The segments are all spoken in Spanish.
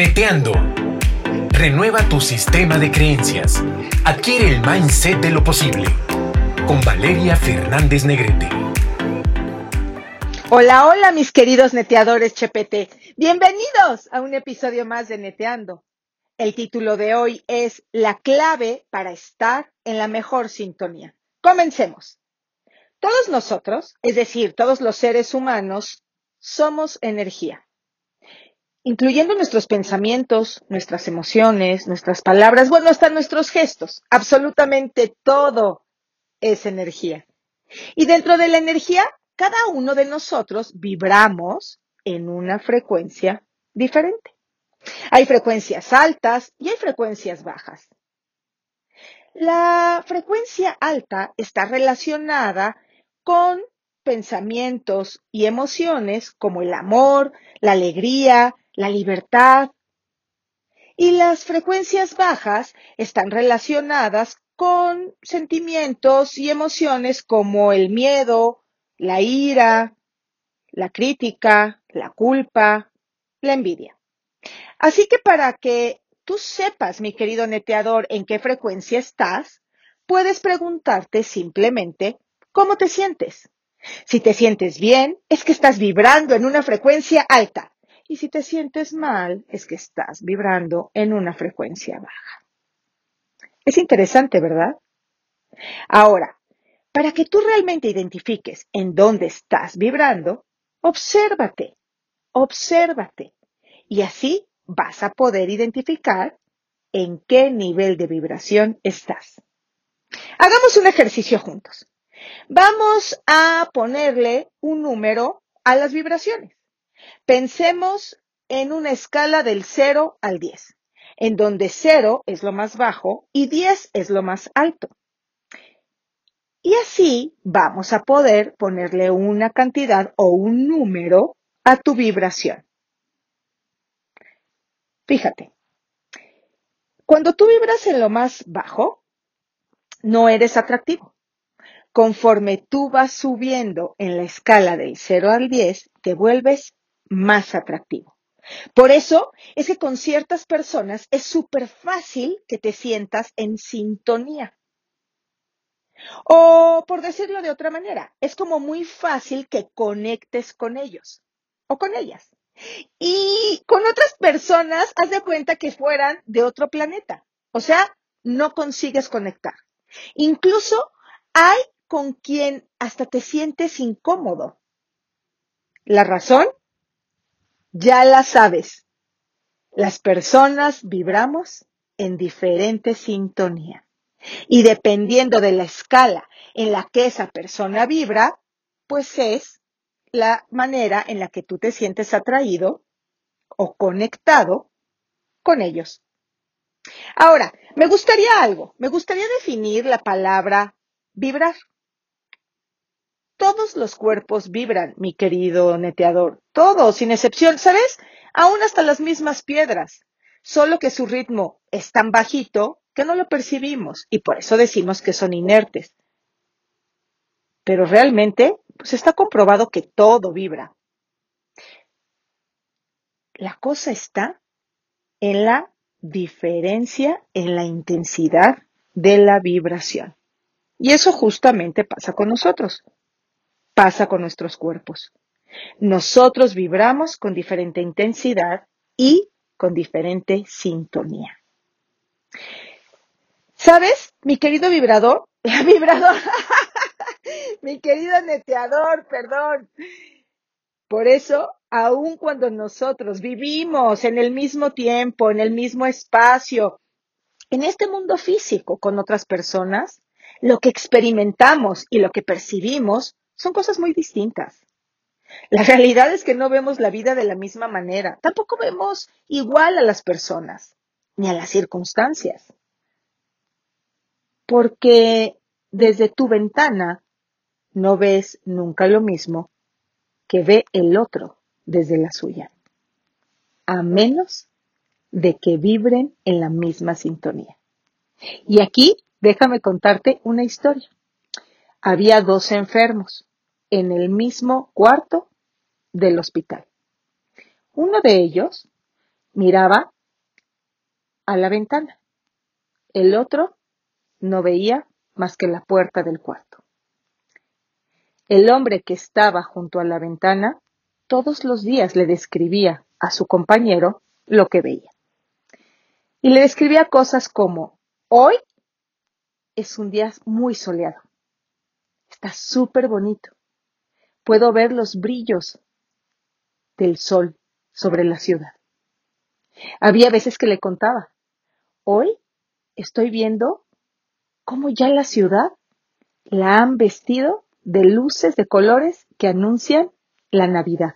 Neteando. Renueva tu sistema de creencias. Adquiere el mindset de lo posible. Con Valeria Fernández Negrete. Hola, hola mis queridos neteadores Chepete. Bienvenidos a un episodio más de Neteando. El título de hoy es La clave para estar en la mejor sintonía. Comencemos. Todos nosotros, es decir, todos los seres humanos, somos energía incluyendo nuestros pensamientos, nuestras emociones, nuestras palabras, bueno, hasta nuestros gestos. Absolutamente todo es energía. Y dentro de la energía, cada uno de nosotros vibramos en una frecuencia diferente. Hay frecuencias altas y hay frecuencias bajas. La frecuencia alta está relacionada con pensamientos y emociones como el amor, la alegría, la libertad. Y las frecuencias bajas están relacionadas con sentimientos y emociones como el miedo, la ira, la crítica, la culpa, la envidia. Así que para que tú sepas, mi querido neteador, en qué frecuencia estás, puedes preguntarte simplemente cómo te sientes. Si te sientes bien, es que estás vibrando en una frecuencia alta. Y si te sientes mal, es que estás vibrando en una frecuencia baja. Es interesante, ¿verdad? Ahora, para que tú realmente identifiques en dónde estás vibrando, obsérvate, obsérvate. Y así vas a poder identificar en qué nivel de vibración estás. Hagamos un ejercicio juntos. Vamos a ponerle un número a las vibraciones. Pensemos en una escala del 0 al 10, en donde 0 es lo más bajo y 10 es lo más alto. Y así vamos a poder ponerle una cantidad o un número a tu vibración. Fíjate, cuando tú vibras en lo más bajo, no eres atractivo. Conforme tú vas subiendo en la escala del 0 al 10, te vuelves más atractivo. Por eso es que con ciertas personas es súper fácil que te sientas en sintonía. O por decirlo de otra manera, es como muy fácil que conectes con ellos o con ellas. Y con otras personas, haz de cuenta que fueran de otro planeta. O sea, no consigues conectar. Incluso hay con quien hasta te sientes incómodo. ¿La razón? Ya la sabes. Las personas vibramos en diferente sintonía. Y dependiendo de la escala en la que esa persona vibra, pues es la manera en la que tú te sientes atraído o conectado con ellos. Ahora, me gustaría algo, me gustaría definir la palabra vibrar. Todos los cuerpos vibran, mi querido neteador. Todos, sin excepción. ¿Sabes? Aún hasta las mismas piedras. Solo que su ritmo es tan bajito que no lo percibimos y por eso decimos que son inertes. Pero realmente, pues está comprobado que todo vibra. La cosa está en la diferencia en la intensidad de la vibración. Y eso justamente pasa con nosotros pasa con nuestros cuerpos. Nosotros vibramos con diferente intensidad y con diferente sintonía. ¿Sabes? Mi querido vibrador, vibrador, mi querido neteador, perdón. Por eso, aun cuando nosotros vivimos en el mismo tiempo, en el mismo espacio, en este mundo físico con otras personas, lo que experimentamos y lo que percibimos son cosas muy distintas. La realidad es que no vemos la vida de la misma manera. Tampoco vemos igual a las personas, ni a las circunstancias. Porque desde tu ventana no ves nunca lo mismo que ve el otro desde la suya. A menos de que vibren en la misma sintonía. Y aquí déjame contarte una historia. Había dos enfermos en el mismo cuarto del hospital. Uno de ellos miraba a la ventana. El otro no veía más que la puerta del cuarto. El hombre que estaba junto a la ventana todos los días le describía a su compañero lo que veía. Y le describía cosas como, hoy es un día muy soleado. Está súper bonito. Puedo ver los brillos del sol sobre la ciudad. Había veces que le contaba, hoy estoy viendo cómo ya la ciudad la han vestido de luces de colores que anuncian la Navidad.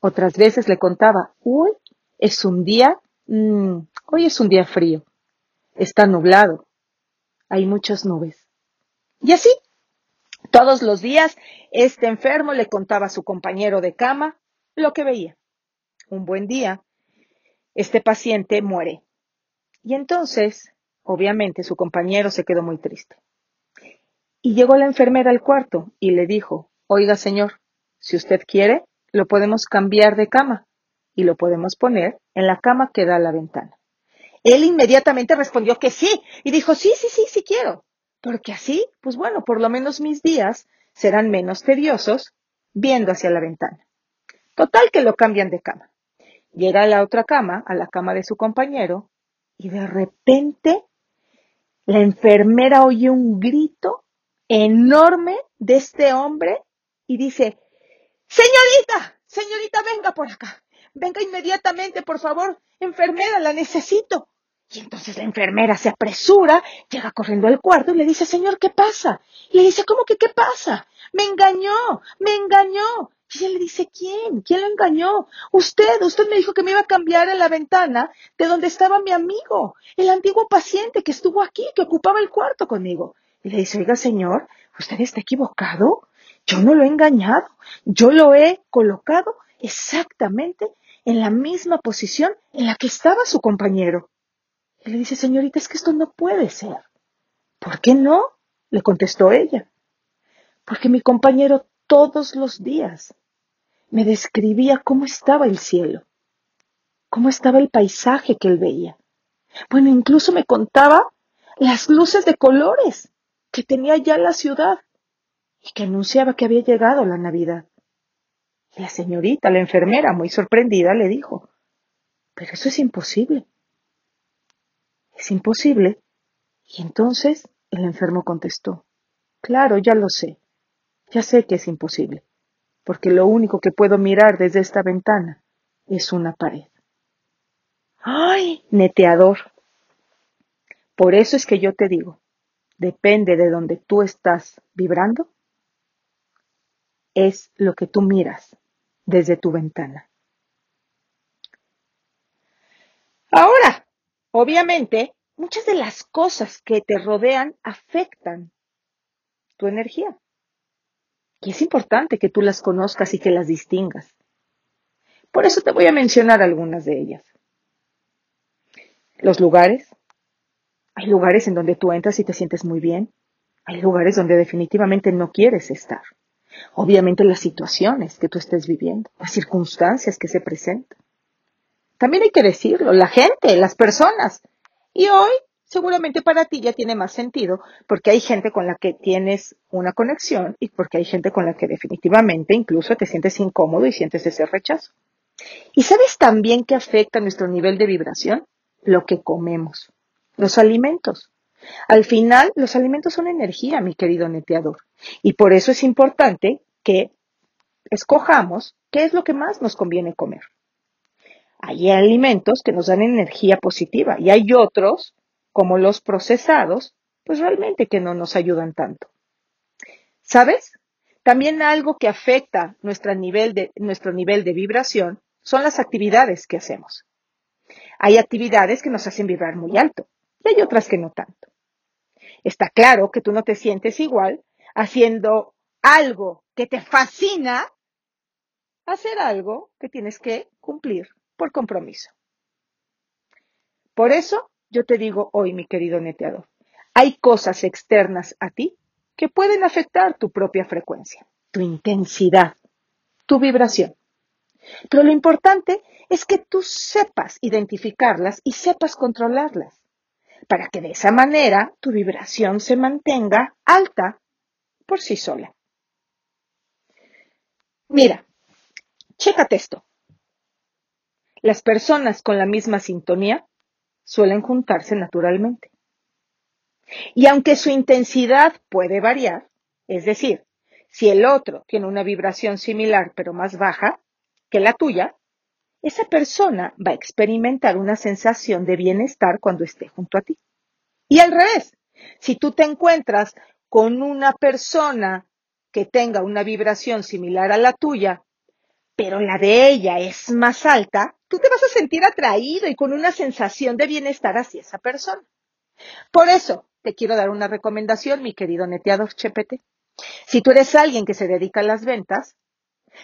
Otras veces le contaba, hoy es un día, mm, hoy es un día frío, está nublado, hay muchas nubes. Y así, todos los días, este enfermo le contaba a su compañero de cama lo que veía. Un buen día, este paciente muere. Y entonces, obviamente, su compañero se quedó muy triste. Y llegó la enfermera al cuarto y le dijo, oiga señor, si usted quiere, lo podemos cambiar de cama y lo podemos poner en la cama que da a la ventana. Él inmediatamente respondió que sí y dijo, sí, sí, sí, sí quiero. Porque así, pues bueno, por lo menos mis días serán menos tediosos viendo hacia la ventana. Total que lo cambian de cama. Llega a la otra cama, a la cama de su compañero, y de repente la enfermera oye un grito enorme de este hombre y dice, Señorita, señorita, venga por acá. Venga inmediatamente, por favor. Enfermera, la necesito. Y entonces la enfermera se apresura, llega corriendo al cuarto y le dice, Señor, ¿qué pasa? Le dice, ¿cómo que qué pasa? Me engañó, me engañó. Y ella le dice, ¿quién? ¿Quién lo engañó? Usted, usted me dijo que me iba a cambiar a la ventana de donde estaba mi amigo, el antiguo paciente que estuvo aquí, que ocupaba el cuarto conmigo. Y le dice, oiga, señor, ¿usted está equivocado? Yo no lo he engañado, yo lo he colocado exactamente en la misma posición en la que estaba su compañero. Y le dice, señorita, es que esto no puede ser. ¿Por qué no? le contestó ella. Porque mi compañero todos los días me describía cómo estaba el cielo, cómo estaba el paisaje que él veía. Bueno, incluso me contaba las luces de colores que tenía ya la ciudad y que anunciaba que había llegado la Navidad. La señorita, la enfermera, muy sorprendida, le dijo, pero eso es imposible. Es imposible. Y entonces el enfermo contestó, claro, ya lo sé, ya sé que es imposible, porque lo único que puedo mirar desde esta ventana es una pared. ¡Ay! Neteador. Por eso es que yo te digo, depende de donde tú estás vibrando, es lo que tú miras desde tu ventana. Ahora, obviamente, muchas de las cosas que te rodean afectan tu energía. Y es importante que tú las conozcas y que las distingas. Por eso te voy a mencionar algunas de ellas. Los lugares. Hay lugares en donde tú entras y te sientes muy bien. Hay lugares donde definitivamente no quieres estar. Obviamente las situaciones que tú estés viviendo, las circunstancias que se presentan. También hay que decirlo, la gente, las personas. Y hoy seguramente para ti ya tiene más sentido porque hay gente con la que tienes una conexión y porque hay gente con la que definitivamente incluso te sientes incómodo y sientes ese rechazo. ¿Y sabes también que afecta nuestro nivel de vibración? Lo que comemos, los alimentos. Al final, los alimentos son energía, mi querido neteador. Y por eso es importante que escojamos qué es lo que más nos conviene comer. Hay alimentos que nos dan energía positiva y hay otros, como los procesados, pues realmente que no nos ayudan tanto. ¿Sabes? También algo que afecta nuestro nivel de, nuestro nivel de vibración son las actividades que hacemos. Hay actividades que nos hacen vibrar muy alto y hay otras que no tanto. Está claro que tú no te sientes igual haciendo algo que te fascina, hacer algo que tienes que cumplir por compromiso. Por eso yo te digo hoy, mi querido neteador, hay cosas externas a ti que pueden afectar tu propia frecuencia, tu intensidad, tu vibración. Pero lo importante es que tú sepas identificarlas y sepas controlarlas, para que de esa manera tu vibración se mantenga alta por sí sola. Mira, chécate esto. Las personas con la misma sintonía suelen juntarse naturalmente. Y aunque su intensidad puede variar, es decir, si el otro tiene una vibración similar pero más baja que la tuya, esa persona va a experimentar una sensación de bienestar cuando esté junto a ti. Y al revés, si tú te encuentras con una persona que tenga una vibración similar a la tuya, pero la de ella es más alta, tú te vas a sentir atraído y con una sensación de bienestar hacia esa persona. Por eso, te quiero dar una recomendación, mi querido neteador Chepete. Si tú eres alguien que se dedica a las ventas,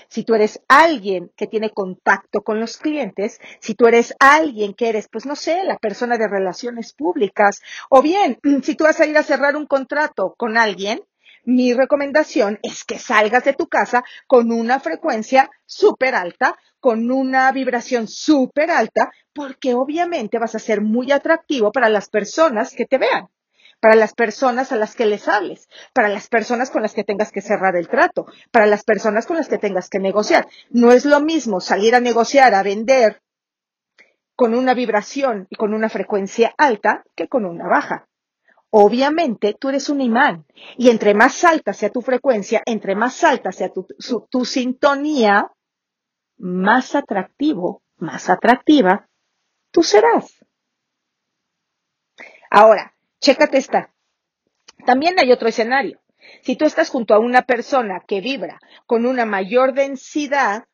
si tú eres alguien que tiene contacto con los clientes, si tú eres alguien que eres, pues no sé, la persona de relaciones públicas, o bien, si tú vas a ir a cerrar un contrato con alguien, mi recomendación es que salgas de tu casa con una frecuencia súper alta, con una vibración súper alta, porque obviamente vas a ser muy atractivo para las personas que te vean para las personas a las que les hables, para las personas con las que tengas que cerrar el trato, para las personas con las que tengas que negociar. No es lo mismo salir a negociar, a vender con una vibración y con una frecuencia alta que con una baja. Obviamente tú eres un imán y entre más alta sea tu frecuencia, entre más alta sea tu, tu sintonía, más atractivo, más atractiva tú serás. Ahora, Chécate esta. También hay otro escenario. Si tú estás junto a una persona que vibra con una mayor densidad,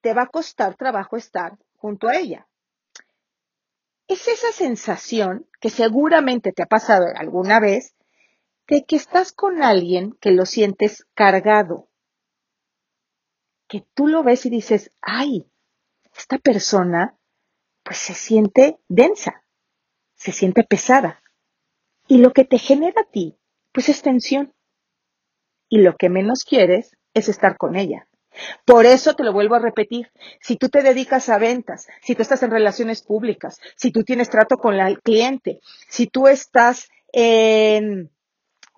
te va a costar trabajo estar junto a ella. Es esa sensación que seguramente te ha pasado alguna vez de que estás con alguien que lo sientes cargado, que tú lo ves y dices, ay, esta persona pues se siente densa, se siente pesada. Y lo que te genera a ti, pues es tensión. Y lo que menos quieres es estar con ella. Por eso te lo vuelvo a repetir, si tú te dedicas a ventas, si tú estás en relaciones públicas, si tú tienes trato con el cliente, si tú estás en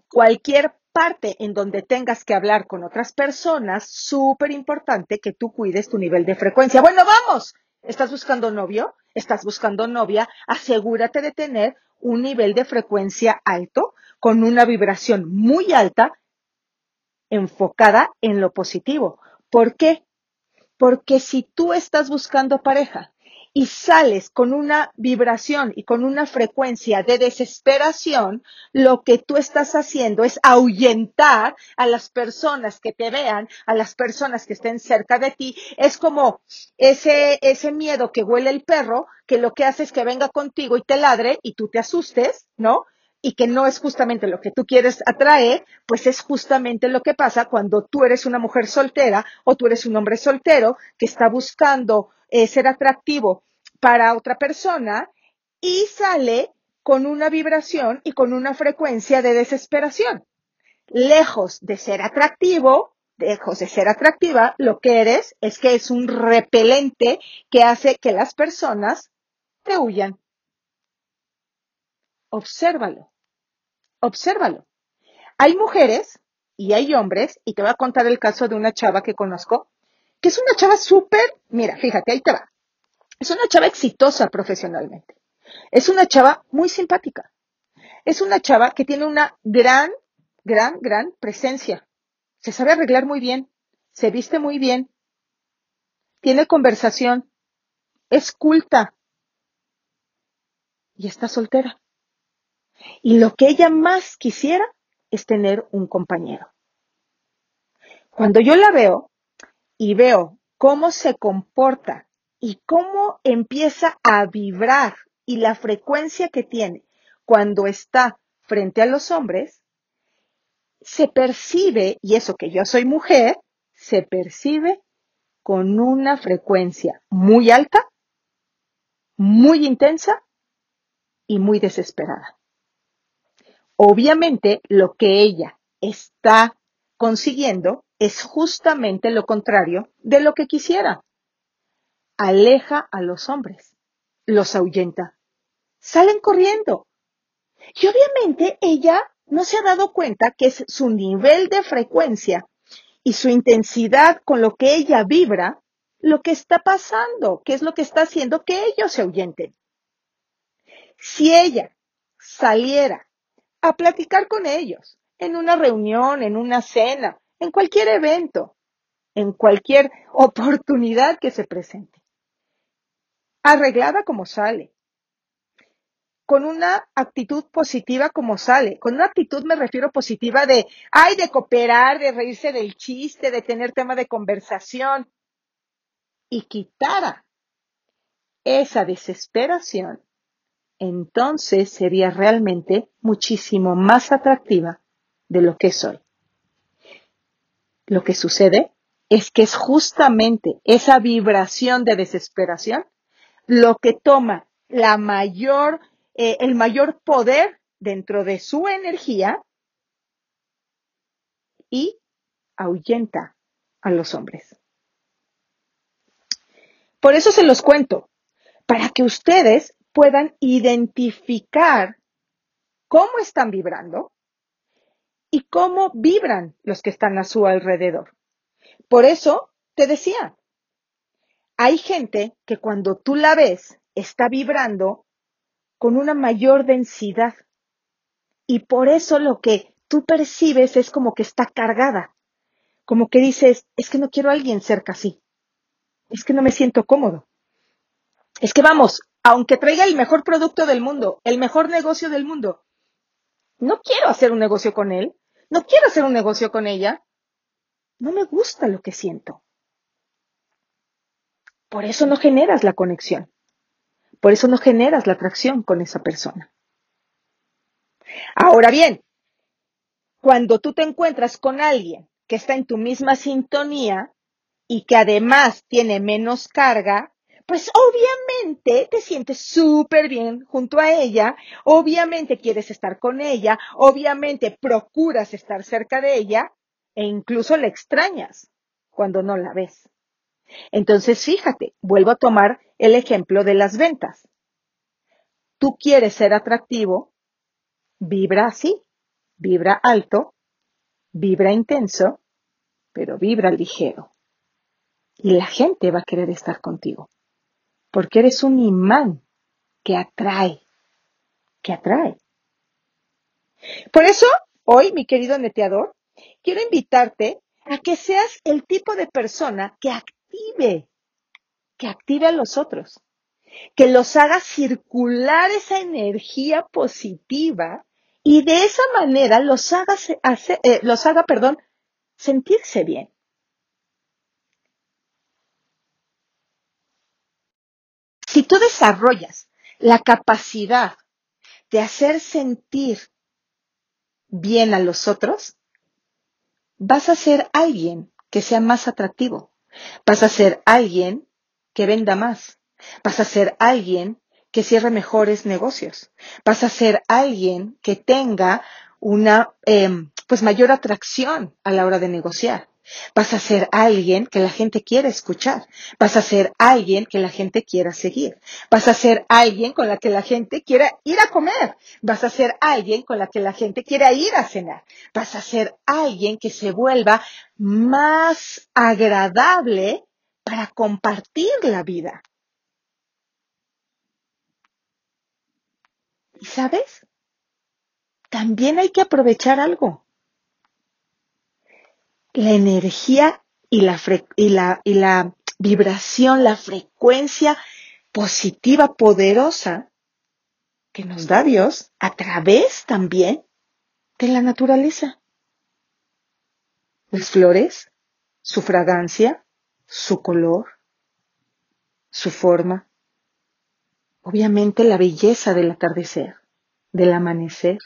cualquier parte en donde tengas que hablar con otras personas, súper importante que tú cuides tu nivel de frecuencia. Bueno, vamos, ¿estás buscando novio? ¿Estás buscando novia? Asegúrate de tener un nivel de frecuencia alto, con una vibración muy alta, enfocada en lo positivo. ¿Por qué? Porque si tú estás buscando pareja y sales con una vibración y con una frecuencia de desesperación, lo que tú estás haciendo es ahuyentar a las personas que te vean, a las personas que estén cerca de ti. Es como ese, ese miedo que huele el perro, que lo que hace es que venga contigo y te ladre y tú te asustes, ¿no? Y que no es justamente lo que tú quieres atraer, pues es justamente lo que pasa cuando tú eres una mujer soltera o tú eres un hombre soltero que está buscando eh, ser atractivo para otra persona y sale con una vibración y con una frecuencia de desesperación. Lejos de ser atractivo, lejos de ser atractiva, lo que eres es que es un repelente que hace que las personas te huyan. Obsérvalo, obsérvalo. Hay mujeres y hay hombres, y te voy a contar el caso de una chava que conozco, que es una chava súper, mira, fíjate, ahí te va. Es una chava exitosa profesionalmente. Es una chava muy simpática. Es una chava que tiene una gran, gran, gran presencia. Se sabe arreglar muy bien. Se viste muy bien. Tiene conversación. Es culta. Y está soltera. Y lo que ella más quisiera es tener un compañero. Cuando yo la veo y veo cómo se comporta y cómo empieza a vibrar y la frecuencia que tiene cuando está frente a los hombres, se percibe, y eso que yo soy mujer, se percibe con una frecuencia muy alta, muy intensa y muy desesperada. Obviamente lo que ella está consiguiendo es justamente lo contrario de lo que quisiera aleja a los hombres, los ahuyenta. Salen corriendo. Y obviamente ella no se ha dado cuenta que es su nivel de frecuencia y su intensidad con lo que ella vibra lo que está pasando, que es lo que está haciendo que ellos se ahuyenten. Si ella saliera a platicar con ellos en una reunión, en una cena, en cualquier evento, en cualquier oportunidad que se presente, arreglada como sale, con una actitud positiva como sale. Con una actitud me refiero positiva de, ay, de cooperar, de reírse del chiste, de tener tema de conversación. Y quitara esa desesperación, entonces sería realmente muchísimo más atractiva de lo que soy. Lo que sucede es que es justamente esa vibración de desesperación lo que toma la mayor, eh, el mayor poder dentro de su energía y ahuyenta a los hombres. Por eso se los cuento, para que ustedes puedan identificar cómo están vibrando y cómo vibran los que están a su alrededor. Por eso te decía, hay gente que cuando tú la ves está vibrando con una mayor densidad y por eso lo que tú percibes es como que está cargada, como que dices, es que no quiero a alguien cerca así, es que no me siento cómodo. Es que vamos, aunque traiga el mejor producto del mundo, el mejor negocio del mundo, no quiero hacer un negocio con él, no quiero hacer un negocio con ella, no me gusta lo que siento. Por eso no generas la conexión. Por eso no generas la atracción con esa persona. Ahora bien, cuando tú te encuentras con alguien que está en tu misma sintonía y que además tiene menos carga, pues obviamente te sientes súper bien junto a ella, obviamente quieres estar con ella, obviamente procuras estar cerca de ella e incluso la extrañas cuando no la ves. Entonces, fíjate, vuelvo a tomar el ejemplo de las ventas. Tú quieres ser atractivo, vibra así, vibra alto, vibra intenso, pero vibra ligero. Y la gente va a querer estar contigo, porque eres un imán que atrae, que atrae. Por eso, hoy, mi querido neteador, quiero invitarte a que seas el tipo de persona que active, que active a los otros, que los haga circular esa energía positiva y de esa manera los haga, eh, los haga perdón, sentirse bien. Si tú desarrollas la capacidad de hacer sentir bien a los otros, vas a ser alguien que sea más atractivo, vas a ser alguien que venda más, vas a ser alguien que cierre mejores negocios, vas a ser alguien que tenga una em, pues mayor atracción a la hora de negociar. Vas a ser alguien que la gente quiera escuchar. Vas a ser alguien que la gente quiera seguir. Vas a ser alguien con la que la gente quiera ir a comer. Vas a ser alguien con la que la gente quiera ir a cenar. Vas a ser alguien que se vuelva más agradable para compartir la vida. ¿Y sabes? También hay que aprovechar algo la energía y la, y la, y la vibración, la frecuencia positiva, poderosa que nos da Dios a través también de la naturaleza. Las flores, su fragancia, su color, su forma. Obviamente la belleza del atardecer, del amanecer.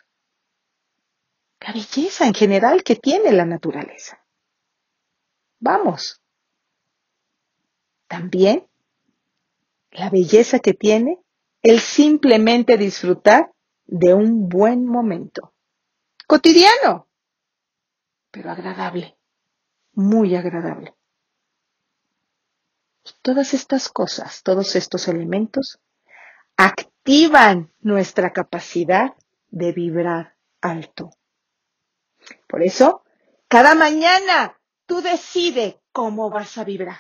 La belleza en general que tiene la naturaleza. Vamos. También la belleza que tiene el simplemente disfrutar de un buen momento. Cotidiano, pero agradable, muy agradable. Todas estas cosas, todos estos elementos, activan nuestra capacidad de vibrar alto. Por eso, cada mañana tú decide cómo vas a vibrar.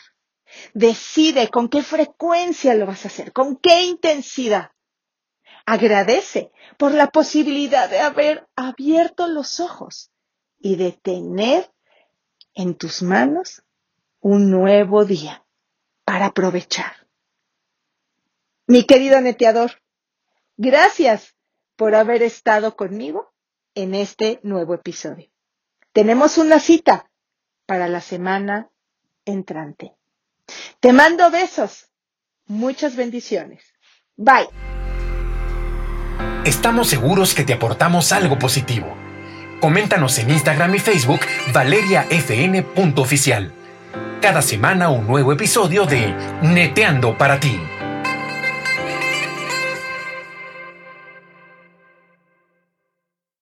Decide con qué frecuencia lo vas a hacer, con qué intensidad. Agradece por la posibilidad de haber abierto los ojos y de tener en tus manos un nuevo día para aprovechar. Mi querido neteador, gracias por haber estado conmigo en este nuevo episodio. Tenemos una cita para la semana entrante. Te mando besos. Muchas bendiciones. Bye. Estamos seguros que te aportamos algo positivo. Coméntanos en Instagram y Facebook valeriafn.oficial. Cada semana un nuevo episodio de Neteando para ti.